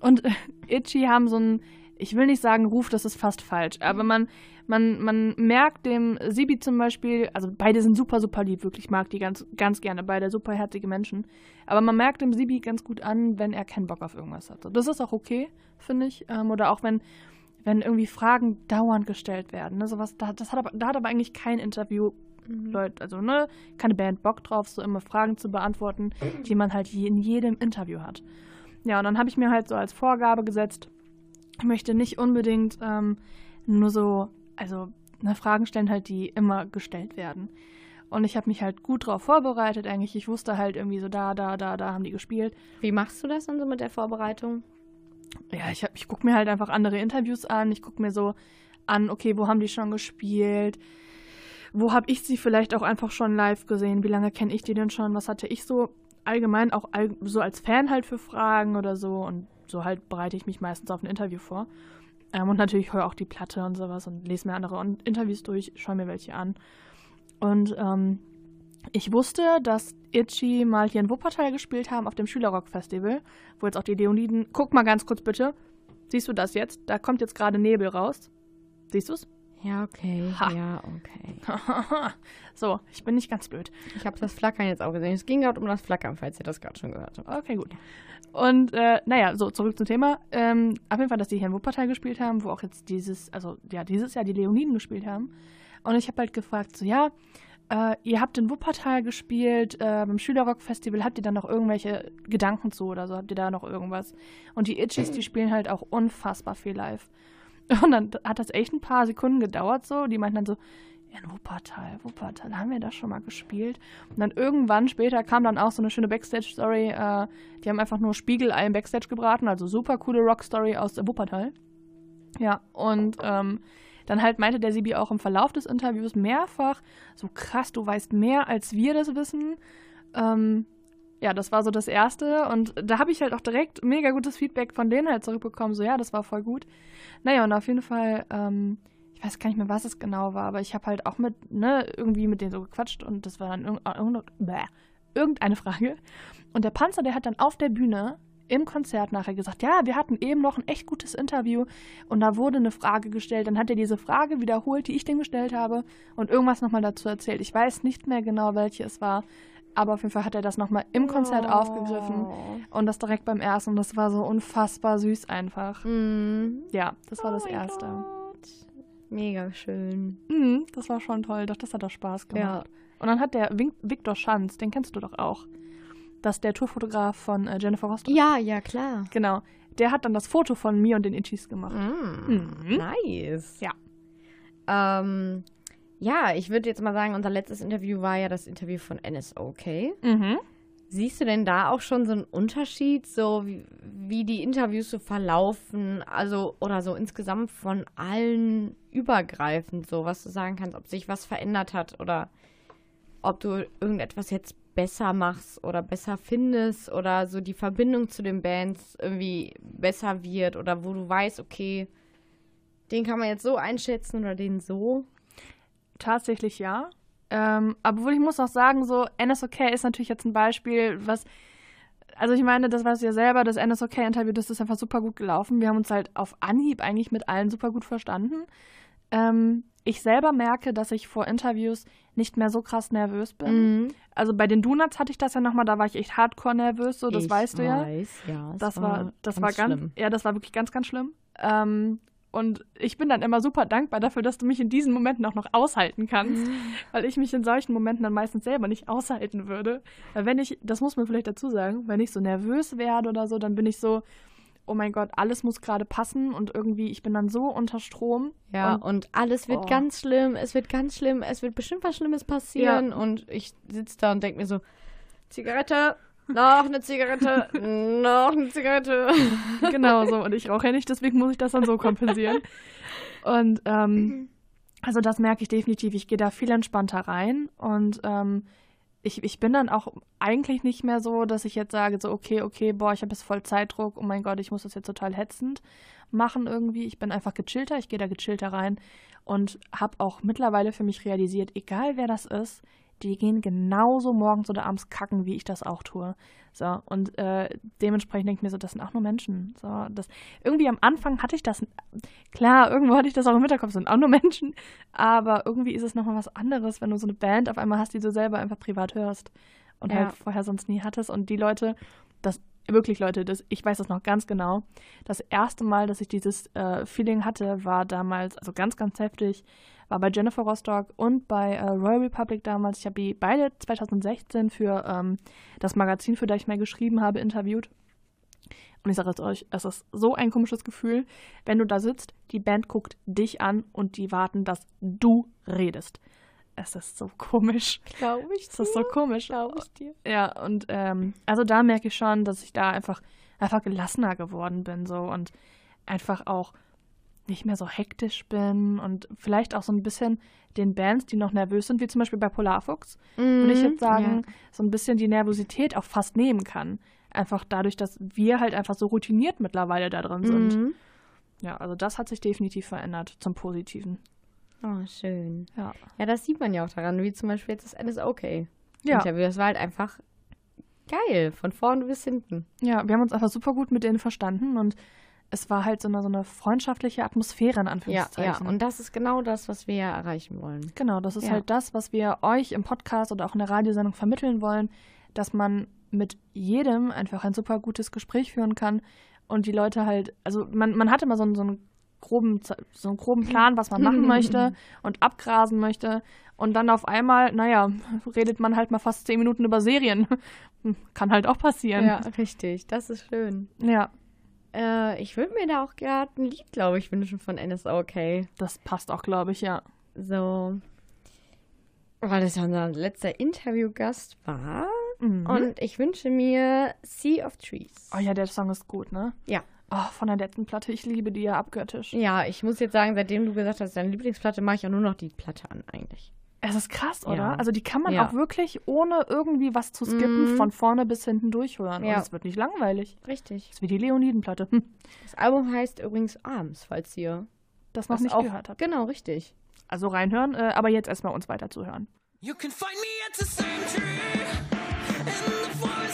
Und <laughs> Itchy haben so ein, ich will nicht sagen Ruf, das ist fast falsch, aber man, man, man merkt dem Sibi zum Beispiel, also beide sind super, super lieb, wirklich, ich mag die ganz, ganz gerne, beide superherzige Menschen. Aber man merkt dem Sibi ganz gut an, wenn er keinen Bock auf irgendwas hat. Das ist auch okay, finde ich. Ähm, oder auch wenn, wenn irgendwie Fragen dauernd gestellt werden. Ne? Sowas, da, das hat aber, da hat aber eigentlich kein Interview Leute, also ne, keine Band Bock drauf, so immer Fragen zu beantworten, die man halt je- in jedem Interview hat. Ja, und dann habe ich mir halt so als Vorgabe gesetzt, ich möchte nicht unbedingt ähm, nur so, also ne, Fragen stellen halt, die immer gestellt werden. Und ich habe mich halt gut drauf vorbereitet eigentlich. Ich wusste halt irgendwie so, da, da, da, da haben die gespielt. Wie machst du das dann so mit der Vorbereitung? Ja, ich, hab- ich gucke mir halt einfach andere Interviews an. Ich gucke mir so an, okay, wo haben die schon gespielt? Wo habe ich sie vielleicht auch einfach schon live gesehen? Wie lange kenne ich die denn schon? Was hatte ich so allgemein auch all, so als Fan halt für Fragen oder so? Und so halt bereite ich mich meistens auf ein Interview vor. Ähm, und natürlich höre auch die Platte und sowas und lese mir andere Interviews durch, schaue mir welche an. Und ähm, ich wusste, dass Itchy mal hier in Wuppertal gespielt haben auf dem Schülerrock-Festival, wo jetzt auch die Leoniden. Guck mal ganz kurz bitte. Siehst du das jetzt? Da kommt jetzt gerade Nebel raus. Siehst du's? Ja, okay. Ha. Ja, okay. <laughs> so, ich bin nicht ganz blöd. Ich habe das Flackern jetzt auch gesehen. Es ging gerade um das Flackern, falls ihr das gerade schon gehört habt. Okay, gut. Und äh, naja, so zurück zum Thema. Ähm, auf jeden Fall, dass die hier in Wuppertal gespielt haben, wo auch jetzt dieses, also ja, dieses Jahr die Leoniden gespielt haben. Und ich habe halt gefragt, so ja, äh, ihr habt in Wuppertal gespielt, äh, beim Schülerrock-Festival, habt ihr da noch irgendwelche Gedanken zu oder so? Habt ihr da noch irgendwas? Und die Itchies, die spielen halt auch unfassbar viel live. <laughs> Und dann hat das echt ein paar Sekunden gedauert so. Die meinten dann so, in Wuppertal, Wuppertal, haben wir da schon mal gespielt? Und dann irgendwann später kam dann auch so eine schöne Backstage-Story. Äh, die haben einfach nur Spiegelei im Backstage gebraten, also super coole Rock-Story aus Wuppertal. Ja, und ähm, dann halt meinte der Sibi auch im Verlauf des Interviews mehrfach, so krass, du weißt mehr, als wir das wissen. Ähm, ja, das war so das Erste. Und da habe ich halt auch direkt mega gutes Feedback von denen halt zurückbekommen. So, ja, das war voll gut. Naja, und auf jeden Fall, ähm, ich weiß gar nicht mehr, was es genau war, aber ich habe halt auch mit, ne, irgendwie mit denen so gequatscht und das war dann irg irgende- bäh, irgendeine Frage. Und der Panzer, der hat dann auf der Bühne im Konzert nachher gesagt, ja, wir hatten eben noch ein echt gutes Interview und da wurde eine Frage gestellt. Dann hat er diese Frage wiederholt, die ich dem gestellt habe und irgendwas nochmal dazu erzählt. Ich weiß nicht mehr genau, welche es war, aber auf jeden Fall hat er das nochmal im Konzert Oh. aufgegriffen und das direkt beim ersten und das war so unfassbar süß einfach. Mhm. Ja, das war Oh das Erste. Gott. Mega schön. Mhm, das war schon toll, doch das hat doch Spaß gemacht. Und dann hat der Victor Schanz, den kennst du doch auch. Das ist der Tourfotograf von äh, Jennifer Rostock. Ja, ja, klar. Genau. Der hat dann das Foto von mir und den Itchies gemacht. Mm, Mhm. Nice. Ja. Ähm, ja, ich würde jetzt mal sagen, unser letztes Interview war ja das Interview von NSOK. Mhm. Siehst du denn da auch schon so einen Unterschied, so wie, wie die Interviews so verlaufen, also oder so insgesamt von allen übergreifend, so was du sagen kannst, ob sich was verändert hat oder ob du irgendetwas jetzt besser machst oder besser findest oder so die Verbindung zu den Bands irgendwie besser wird oder wo du weißt, okay, den kann man jetzt so einschätzen oder den so. Tatsächlich ja. Ähm, obwohl ich muss auch sagen, so NSOK ist natürlich jetzt ein Beispiel, was. Also ich meine, das weißt du ja selber, das NSOK-Interview, das ist einfach super gut gelaufen. Wir haben uns halt auf Anhieb eigentlich mit allen super gut verstanden. Ähm, ich selber merke, dass ich vor Interviews nicht mehr so krass nervös bin. Mhm. Also bei den Donuts hatte ich das ja nochmal, da war ich echt hardcore nervös, so das ich weißt du ja. weiß, ja. Das war, das war ganz, schlimm. ja, das war wirklich ganz, ganz schlimm. Ähm, und ich bin dann immer super dankbar dafür, dass du mich in diesen Momenten auch noch aushalten kannst, Mhm. weil ich mich in solchen Momenten dann meistens selber nicht aushalten würde. Weil wenn ich, das muss man vielleicht dazu sagen, wenn ich so nervös werde oder so, dann bin ich so, oh mein Gott, alles muss gerade passen und irgendwie, ich bin dann so unter Strom. Ja, und, und, alles wird Oh. ganz schlimm, es wird ganz schlimm, es wird bestimmt was Schlimmes passieren. Und ich sitze da und denke mir so, Zigarette, noch eine Zigarette, noch eine Zigarette. genau so. Und ich rauche ja nicht, deswegen muss ich das dann so kompensieren. Und ähm, also das merke ich definitiv. Ich gehe da viel entspannter rein und ähm, ich, ich bin dann auch eigentlich nicht mehr so, dass ich jetzt sage, so, okay, okay, boah, ich habe jetzt voll Zeitdruck, oh mein Gott, ich muss das jetzt total hetzend machen irgendwie. Ich bin einfach gechillter, ich gehe da gechillter rein und habe auch mittlerweile für mich realisiert, egal wer das ist, die gehen genauso morgens oder abends kacken, wie ich das auch tue. So, und äh, dementsprechend denke ich mir so, das sind auch nur Menschen. So, das, irgendwie am Anfang hatte ich das, klar, irgendwo hatte ich das auch im Hinterkopf, sind auch nur Menschen, aber irgendwie ist es nochmal was anderes, wenn du so eine Band auf einmal hast, die du selber einfach privat hörst und Ja. halt vorher sonst nie hattest. Und die Leute, das, wirklich Leute, das, ich weiß das noch ganz genau. Das erste Mal, dass ich dieses äh, Feeling hatte, war damals, also ganz, ganz heftig, war bei Jennifer Rostock und bei äh, Royal Republic damals. Ich habe die beide 2016 für ähm, das Magazin, für das ich mal geschrieben habe, interviewt. Und ich sage es euch, es ist so ein komisches Gefühl, wenn du da sitzt, die Band guckt dich an und die warten, dass du redest. Es ist so komisch. Glaube ich Es ist so komisch. Glaube ich dir. Ja, und ähm, also da merke ich schon, dass ich da einfach, einfach gelassener geworden bin so und einfach auch nicht mehr so hektisch bin und vielleicht auch so ein bisschen den Bands, die noch nervös sind, wie zum Beispiel bei Polarfuchs, würde ich jetzt sagen, so ein bisschen die Nervosität auch fast nehmen kann. Einfach dadurch, dass wir halt einfach so routiniert mittlerweile da drin sind. Mhm. Ja, also das hat sich definitiv verändert zum Positiven. Oh, schön. Ja. Ja, das sieht man ja auch daran, wie zum Beispiel jetzt das NSOK. Ja. Das war halt einfach geil, von vorne bis hinten. Ja, wir haben uns einfach super gut mit denen verstanden und es war halt so eine, so eine freundschaftliche Atmosphäre in Ja, Anführungszeichen. ja, und das ist genau das, was wir ja erreichen wollen. Genau, das ist Ja. halt das, was wir euch im Podcast oder auch in der Radiosendung vermitteln wollen, dass man mit jedem einfach ein super gutes Gespräch führen kann und die Leute halt, also man, man hat immer so einen, so einen groben, so einen groben Plan, was man machen <laughs> möchte und abgrasen möchte und dann auf einmal, naja, redet man halt mal fast zehn Minuten über Serien. <laughs> Kann halt auch passieren. Ja, richtig. Das ist schön. ja Äh, ich würde mir da auch gerade ein Lied, glaube ich, wünschen von NSOK. das passt auch, glaube ich, ja. So. Weil das ja unser letzter Interviewgast war. Mhm. Und ich wünsche mir Sea of Trees. Oh ja, der Song ist gut, ne? Ja. Oh, von der letzten Platte. Ich liebe die ja abgöttisch. Ja, ich muss jetzt sagen, seitdem du gesagt hast, deine Lieblingsplatte, mache ich auch nur noch die Platte an, eigentlich. Es ist krass, oder? Ja. Also die kann man Ja. auch wirklich ohne irgendwie was zu skippen Mhm. von vorne bis hinten durchhören. Ja. Und es wird nicht langweilig. Richtig. Das ist wie die Leonidenplatte. Hm. Das Album heißt übrigens Arms, falls ihr Das noch nicht auch gehört habt. Genau, richtig. Also reinhören, äh, aber jetzt erstmal uns weiter zuhören. You can find me at the same tree in the forest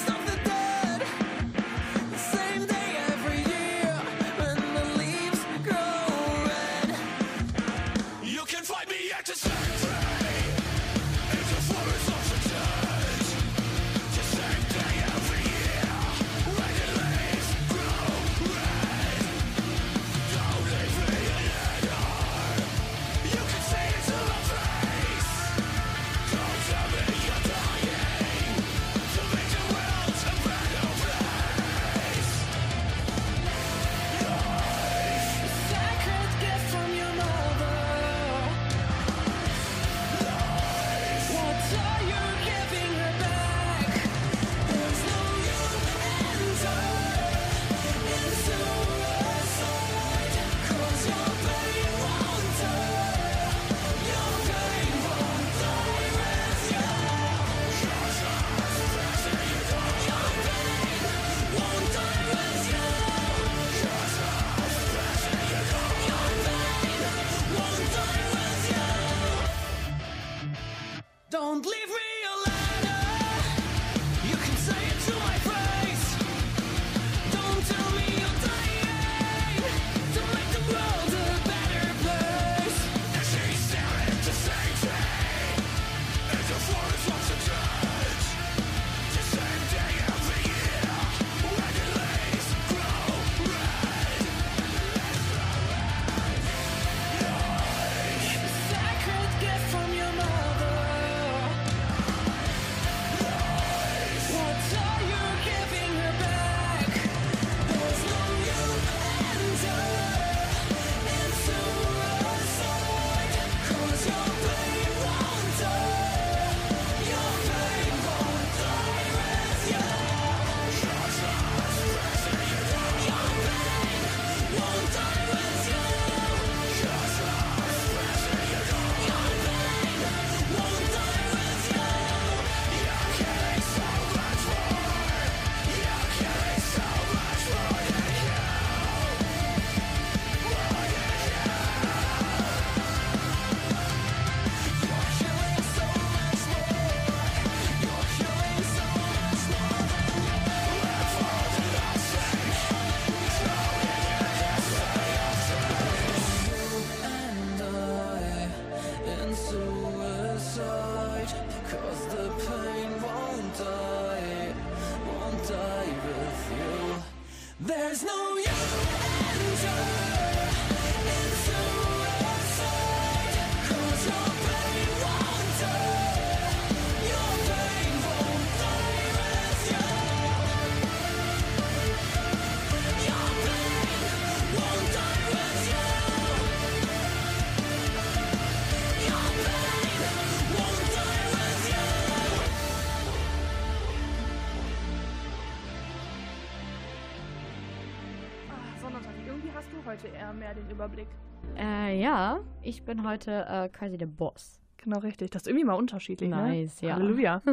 ich bin heute äh, quasi der Boss. Genau, richtig. Das ist irgendwie mal unterschiedlich, Nice, ne? ja. Halleluja. <laughs>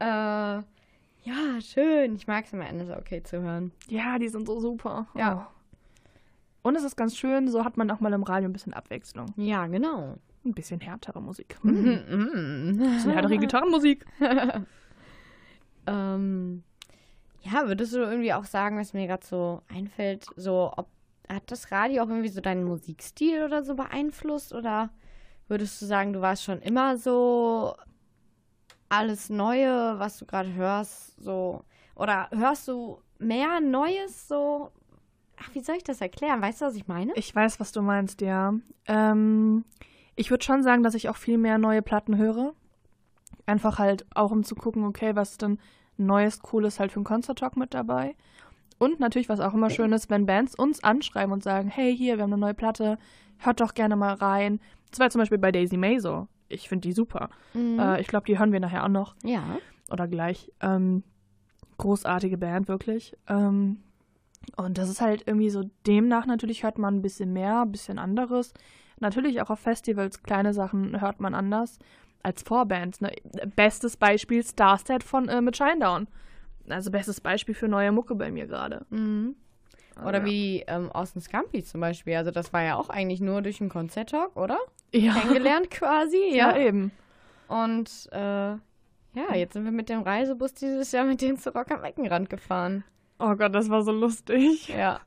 Äh, ja, schön. Ich mag es am Ende so okay zu hören. Ja, die sind so super. Ja. Oh. Und es ist ganz schön, so hat man auch mal im Radio ein bisschen Abwechslung. Ja, genau. Ein bisschen härtere Musik. Mhm. Ein bisschen härtere Gitarrenmusik. <laughs> ähm, ja, würdest du irgendwie auch sagen, was mir gerade so einfällt, so ob hat das Radio auch irgendwie so deinen Musikstil oder so beeinflusst oder würdest du sagen, du warst schon immer so alles Neue, was du gerade hörst, so oder hörst du mehr Neues so? Ach, wie soll ich das erklären? Weißt du, was ich meine? Ich weiß, was du meinst, ja. Ähm, ich würde schon sagen, dass ich auch viel mehr neue Platten höre. Einfach halt auch, um zu gucken, okay, was ist denn Neues, Cooles halt für einen Concert Talk mit dabei. Und natürlich, was auch immer schön ist, wenn Bands uns anschreiben und sagen, hey, hier, wir haben eine neue Platte, hört doch gerne mal rein. Das war zum Beispiel bei Daisy May so. Ich finde die super. Mhm. Äh, ich glaube, die hören wir nachher auch noch. ja. oder gleich. Ähm, großartige Band, wirklich. Ähm, und das ist halt irgendwie so, demnach natürlich hört man ein bisschen mehr, ein bisschen anderes. Natürlich auch auf Festivals, kleine Sachen hört man anders als Vorbands. Ne? Bestes Beispiel Starstead von äh, mit Shinedown. Also bestes Beispiel für neue Mucke bei mir gerade. Mhm. Also, Oder wie ähm, Austin Scampi zum Beispiel. Also das war ja auch eigentlich nur durch einen Konzerttalk, oder? ja. Kennengelernt <laughs> quasi, ja, ja. eben. Und äh, ja, jetzt sind wir mit dem Reisebus dieses Jahr mit denen zu Rock am Eckenrand gefahren. Oh Gott, das war so lustig. Ja.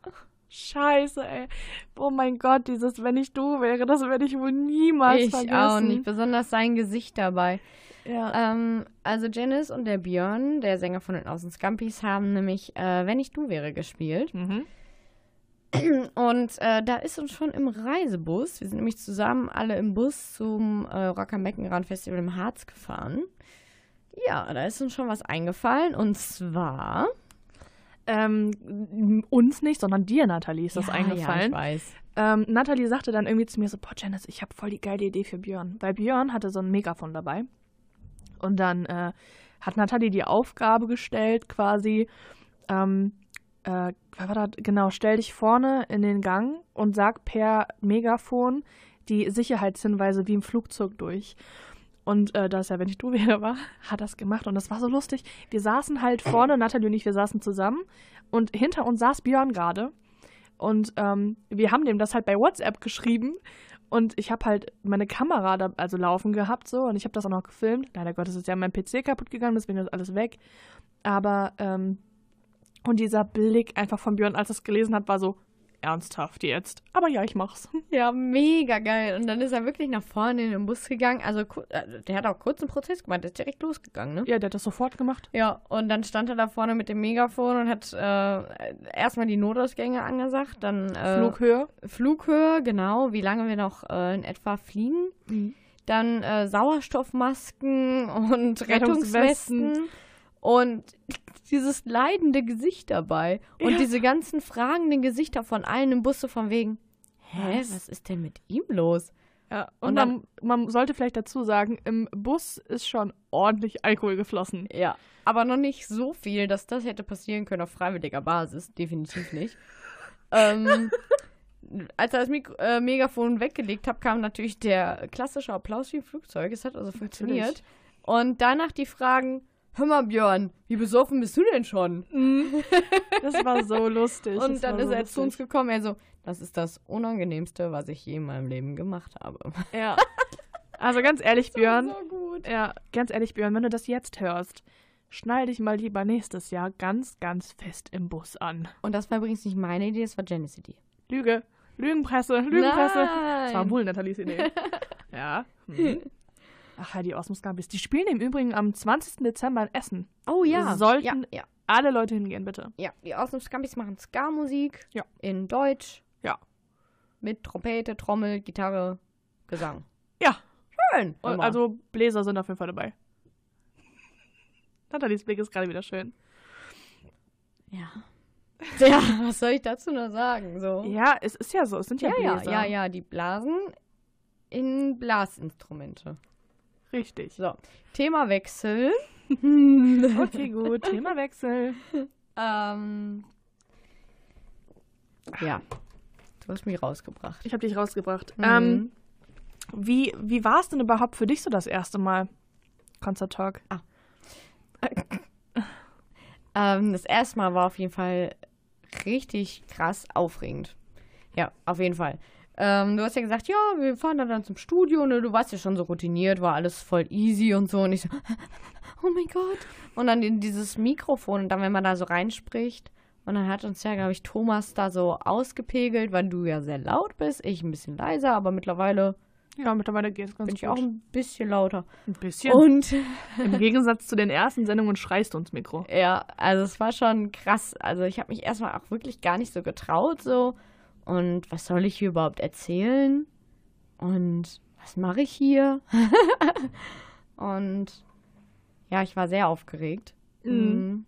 Scheiße, ey. Oh mein Gott, dieses Wenn ich du wäre, das werde ich wohl niemals ich vergessen. auch nicht. Besonders sein Gesicht dabei. Ja. Ähm, also Janice und der Björn, der Sänger von den Außen Scampis, haben nämlich äh, Wenn ich du wäre gespielt. Mhm. <clears throat> Und äh, da ist uns schon im Reisebus, wir sind nämlich zusammen alle im Bus zum äh, Rock am Beckenrand Festival im Harz gefahren. Ja, da ist uns schon was eingefallen und zwar. Ähm, uns nicht, sondern dir, Nathalie, ist das Ja, eingefallen. Ja, ich weiß. ähm, Nathalie sagte dann irgendwie zu mir so, boah, Janice, ich habe voll die geile Idee für Björn. Weil Björn hatte so ein Megafon dabei. Und dann äh, hat Nathalie die Aufgabe gestellt, quasi, ähm, äh, das? Genau, stell dich vorne in den Gang und sag per Megafon die Sicherheitshinweise wie im Flugzeug durch. Und äh, da es ja, wenn ich du wäre, war, <laughs> hat das gemacht. Und das war so lustig. Wir saßen halt vorne, Nathalie und ich, wir saßen zusammen. Und hinter uns saß Björn gerade. Und ähm, wir haben dem das halt bei WhatsApp geschrieben. Und ich habe halt meine Kamera da also laufen gehabt so und ich habe das auch noch gefilmt. Leider Gottes ist ja mein PC kaputt gegangen, deswegen ist alles weg. Aber ähm, und dieser Blick einfach von Björn, als er es gelesen hat, war so ernsthaft jetzt. Aber ja, ich mach's. <laughs> Ja, mega geil. Und dann ist er wirklich nach vorne in den Bus gegangen. Also, äh, der hat auch kurz einen Prozess gemacht. Der ist direkt losgegangen, ne? Ja, der hat das sofort gemacht. Ja, und dann stand er da vorne mit dem Megafon und hat äh, erstmal die Notausgänge angesagt, dann äh, Flughöhe. Flughöhe, genau, wie lange wir noch äh, in etwa fliegen. Dann äh, Sauerstoffmasken und Rettungswesten. Rettungswesten. Und dieses leidende Gesicht dabei. Und Ja. diese ganzen fragenden Gesichter von allen im Bus so von wegen, hä, Was? was ist denn mit ihm los? Ja, und, Und man, man sollte vielleicht dazu sagen, im Bus ist schon ordentlich Alkohol geflossen. Ja, aber noch nicht so viel, dass das hätte passieren können auf freiwilliger Basis. Definitiv nicht. <laughs> ähm, als er das Mik äh, Megafon weggelegt hat, kam natürlich der klassische Applaus wie im Flugzeug. Es hat also funktioniert. Und danach die Fragen, hör mal Björn, wie besoffen bist du denn schon? <laughs> Das war so lustig. Und dann ist so er zu uns lustig. gekommen, er so, das ist das Unangenehmste, was ich je in meinem Leben gemacht habe. <laughs> Ja. Also ganz ehrlich, Björn. So gut. Ja, ganz ehrlich, Björn, wenn du das jetzt hörst, schnall dich mal lieber nächstes Jahr ganz, ganz fest im Bus an. Und das war übrigens nicht meine Idee, das war Jennys Idee. Lüge. Lügenpresse, Lügenpresse. Nein. Das war wohl Nathalies Idee. <laughs> Ja. Hm. Ach ja, die Osmos Gabis. Die spielen im Übrigen am 20. Dezember in Essen. Oh ja. Sollten- ja, ja, Alle Leute hingehen, bitte. ja. Die Awesome Scampis machen Ska-Musik. Ja. In Deutsch. Ja. Mit Trompete, Trommel, Gitarre, Gesang. Ja. Schön. Und also Bläser sind auf jeden Fall dabei. <laughs> Nathalies Blick ist gerade wieder schön. Ja. Ja, was soll ich dazu noch sagen? So. Ja, es ist ja so. Es sind ja, ja, ja, Bläser. ja, ja, die blasen in Blasinstrumente. Richtig. So, Themawechsel. <laughs> Okay, gut. Themawechsel. ähm, ja, du hast mich rausgebracht. Ich habe dich rausgebracht. Mhm. Ähm, wie wie war es denn überhaupt für dich so das erste Mal? Concert Talk. Ähm, das erste Mal war auf jeden Fall richtig krass aufregend. Ja, auf jeden Fall. Ähm, du hast ja gesagt, ja, wir fahren dann, dann zum Studio, ne? Du warst ja schon so routiniert, war alles voll easy und so. Und ich so, <laughs> oh mein Gott. Und dann in dieses Mikrofon und dann, wenn man da so reinspricht. Und dann hat uns ja, glaube ich, Thomas da so ausgepegelt, weil du ja sehr laut bist. Ich ein bisschen leiser, aber mittlerweile Ja, mittlerweile geht es ganz bin ich gut. auch ein bisschen lauter. ein bisschen. Und <laughs> Im Gegensatz zu den ersten Sendungen schreist du ins Mikro. Ja, also es war schon krass. Also ich habe mich erstmal auch wirklich gar nicht so getraut so. Und was soll ich hier überhaupt erzählen? Und was mache ich hier? <laughs> und ja, ich war sehr aufgeregt. Mhm. Mhm.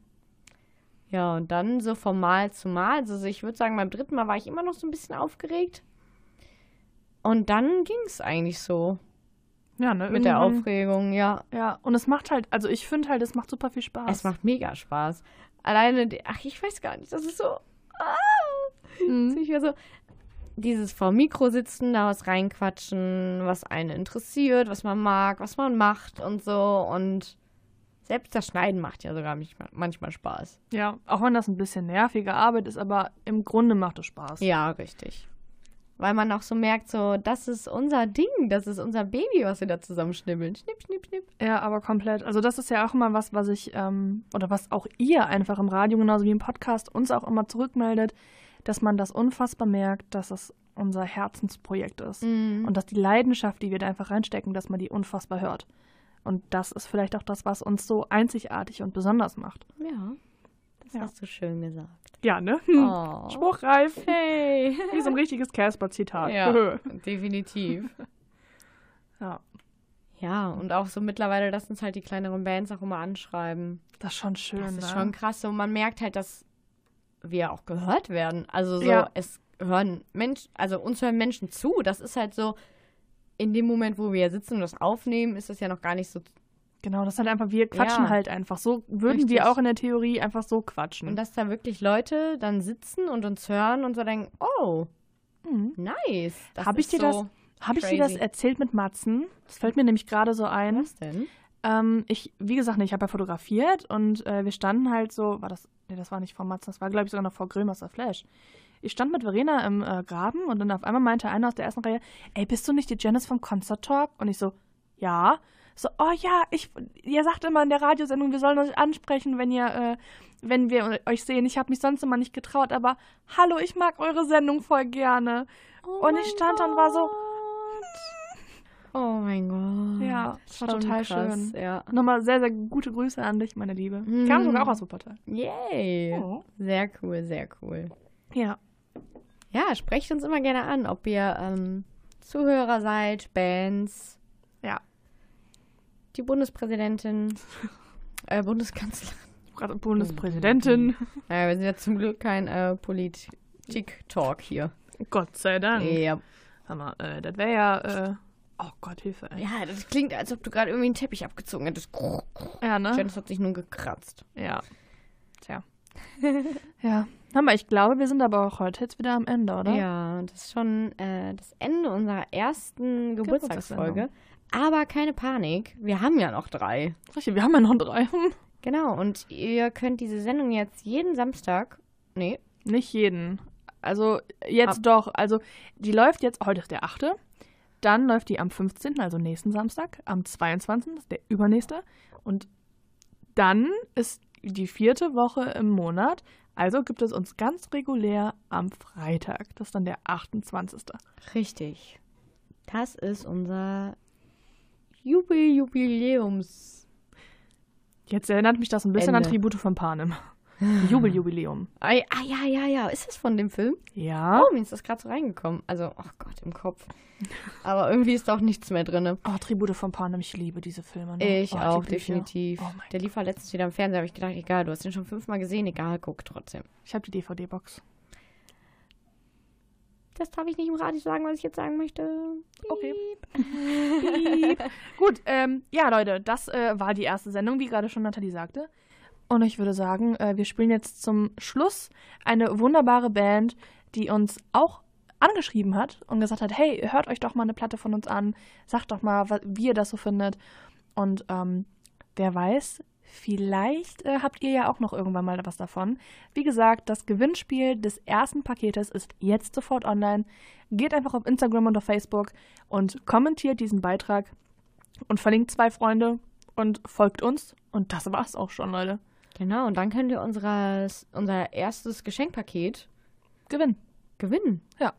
Ja, und dann so von Mal zu Mal. Also ich würde sagen, beim dritten Mal war ich immer noch so ein bisschen aufgeregt. Und dann ging es eigentlich so Ja, ne? mit der Aufregung, ja. Ja, und es macht halt, also ich finde halt, es macht super viel Spaß. Es macht mega Spaß. Alleine, die, ach, ich weiß gar nicht, das ist so. Ah, Mhm. ich war so. Dieses vor Mikro sitzen, da was reinquatschen, was einen interessiert, was man mag, was man macht und so. Und selbst das Schneiden macht ja sogar manchmal, manchmal Spaß. Ja, auch wenn das ein bisschen nervige Arbeit ist, aber im Grunde macht es Spaß. Ja, richtig. Weil man auch so merkt, so, das ist unser Ding, das ist unser Baby, was wir da zusammenschnibbeln. Schnipp, schnipp, schnipp. Ja, aber komplett. Also das ist ja auch immer was, was ich, ähm, oder was auch ihr einfach im Radio, genauso wie im Podcast, uns auch immer zurückmeldet, dass man das unfassbar merkt, dass es unser Herzensprojekt ist. Mhm. Und dass die Leidenschaft, die wir da einfach reinstecken, dass man die unfassbar hört. Und das ist vielleicht auch das, was uns so einzigartig und besonders macht. Ja, das Ja. hast du schön gesagt. Ja, ne? Oh. <laughs> Spruchreif. Hey. Wie so ein richtiges Casper-Zitat. Ja, <laughs> definitiv. ja. Ja, und auch so mittlerweile, dass uns halt die kleineren Bands auch immer anschreiben. Das ist schon schön. Das ist ne? schon krass. So, man merkt halt, dass wir auch gehört werden. Also so, Ja. es hören Menschen, also uns hören Menschen zu. Das ist halt so, in dem Moment, wo wir sitzen und das aufnehmen, ist das ja noch gar nicht so. Genau, das ist halt einfach, wir quatschen Ja. halt einfach. So würden Richtig. wir auch in der Theorie einfach so quatschen. Und dass da wirklich Leute dann sitzen und uns hören und so denken, oh, Mhm. nice. Das Hab ich dir das- so, Habe ich dir das erzählt mit Matzen? Das fällt mir nämlich gerade so ein. Was denn? Ähm, ich, wie gesagt, ich habe ja fotografiert und äh, wir standen halt so, war das, nee, das war nicht vor Matzen, das war, glaube ich, sogar noch vor Grillmaster Flash. Ich stand mit Verena im äh, Graben und dann auf einmal meinte einer aus der ersten Reihe, ey, bist du nicht die Janice vom Concert Talk? Und ich so, ja. So, oh ja, ich, ihr sagt immer in der Radiosendung, wir sollen euch ansprechen, wenn ihr, äh, wenn wir euch sehen. Ich habe mich sonst immer nicht getraut, aber hallo, ich mag eure Sendung voll gerne. Oh Und ich stand da und war so, Oh mein Gott. Ja, das war total krass, schön. Ja. Nochmal sehr, sehr gute Grüße an dich, meine Liebe. Mhm. Kam sogar auch aus Wuppertal. Yay. Oh. Sehr cool, sehr cool. Ja. Ja, sprecht uns immer gerne an, ob ihr ähm, Zuhörer seid, Bands. Ja. Die Bundespräsidentin, <laughs> äh, Bundeskanzlerin. Gerade Bundespräsidentin. <laughs> Naja, wir sind ja zum Glück kein äh, Politik-Talk hier. Gott sei Dank. Ja. Hammer, äh, das wäre ja, äh, oh Gott, Hilfe, ey. ja, das klingt, als ob du gerade irgendwie einen Teppich abgezogen hättest. Ja, ne? Janice hat sich nun gekratzt. Ja. Tja. <laughs> ja. Hammer, ich glaube, wir sind aber auch heute jetzt wieder am Ende, oder? Ja, das ist schon äh, das Ende unserer ersten Geburtstagsfolge. Geburtstagssendung. Aber keine Panik, wir haben ja noch drei. Richtig, wir haben ja noch drei. <laughs> Genau, und ihr könnt diese Sendung jetzt jeden Samstag, nee, Nicht jeden. Also jetzt doch. Also die läuft jetzt, heute ist der 8. Dann läuft die am 15., also nächsten Samstag, am 22., das ist der übernächste. Und dann ist die vierte Woche im Monat. Also gibt es uns ganz regulär am Freitag. Das ist dann der 28. richtig. Das ist unser Jubil Jubiläums. Jetzt erinnert mich das ein bisschen Ende. an Tribute von Panem. <laughs> Jubeljubiläum. Ah, ja, ja, ja. Ist das von dem Film? Ja. Oh, mir ist das gerade so reingekommen. Also, oh Gott, im Kopf. <laughs> Aber irgendwie ist auch nichts mehr drin. Oh, Tribute von Panem, ich liebe diese Filme. Ne? Ich oh, auch, definitiv. Oh Der lief war letztens wieder im Fernsehen, habe ich gedacht, egal, du hast ihn schon fünfmal gesehen, egal, guck trotzdem. Ich habe die DVD-Box. Das darf ich nicht im Radio sagen, was ich jetzt sagen möchte. Okay. Piep. <laughs> Gut, ähm, ja, Leute, das äh, war die erste Sendung, wie gerade schon Nathalie sagte. Und ich würde sagen, äh, wir spielen jetzt zum Schluss eine wunderbare Band, die uns auch angeschrieben hat und gesagt hat, hey, hört euch doch mal eine Platte von uns an, sagt doch mal, wie ihr das so findet. Und ähm, wer weiß, vielleicht äh, habt ihr ja auch noch irgendwann mal was davon. Wie gesagt, das Gewinnspiel des ersten Paketes ist jetzt sofort online. Geht einfach auf Instagram und auf Facebook und kommentiert diesen Beitrag und verlinkt zwei Freunde und folgt uns. Und das war's auch schon, Leute. Genau, und dann könnt ihr unseres, unser erstes Geschenkpaket Gewinn. gewinnen. Ja.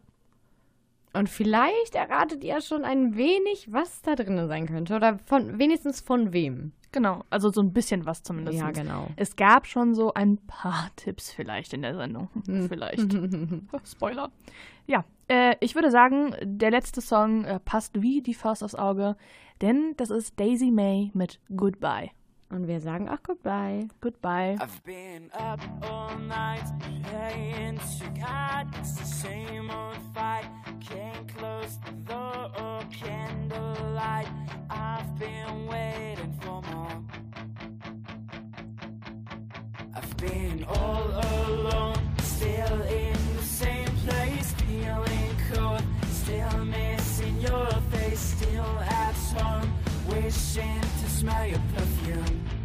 Und vielleicht erratet ihr schon ein wenig, was da drin sein könnte. Oder von wenigstens von wem. Genau, also so ein bisschen was zumindest. Ja, genau. Es gab schon so ein paar <laughs> Tipps vielleicht in der Sendung. Hm. Vielleicht. <laughs> <laughs> Spoiler. Ja, äh, ich würde sagen, der letzte Song äh, passt wie die Faust aufs Auge, denn das ist Daisy May mit Goodbye. Und wir sagen auch goodbye. Goodbye. I've been up all night praying to God. It's the same old fight. Can't close the door or candlelight. I've been waiting for more. I've been all alone, still in the same place, feeling cold, still missing your face, still at home, wishing to smell your perfume.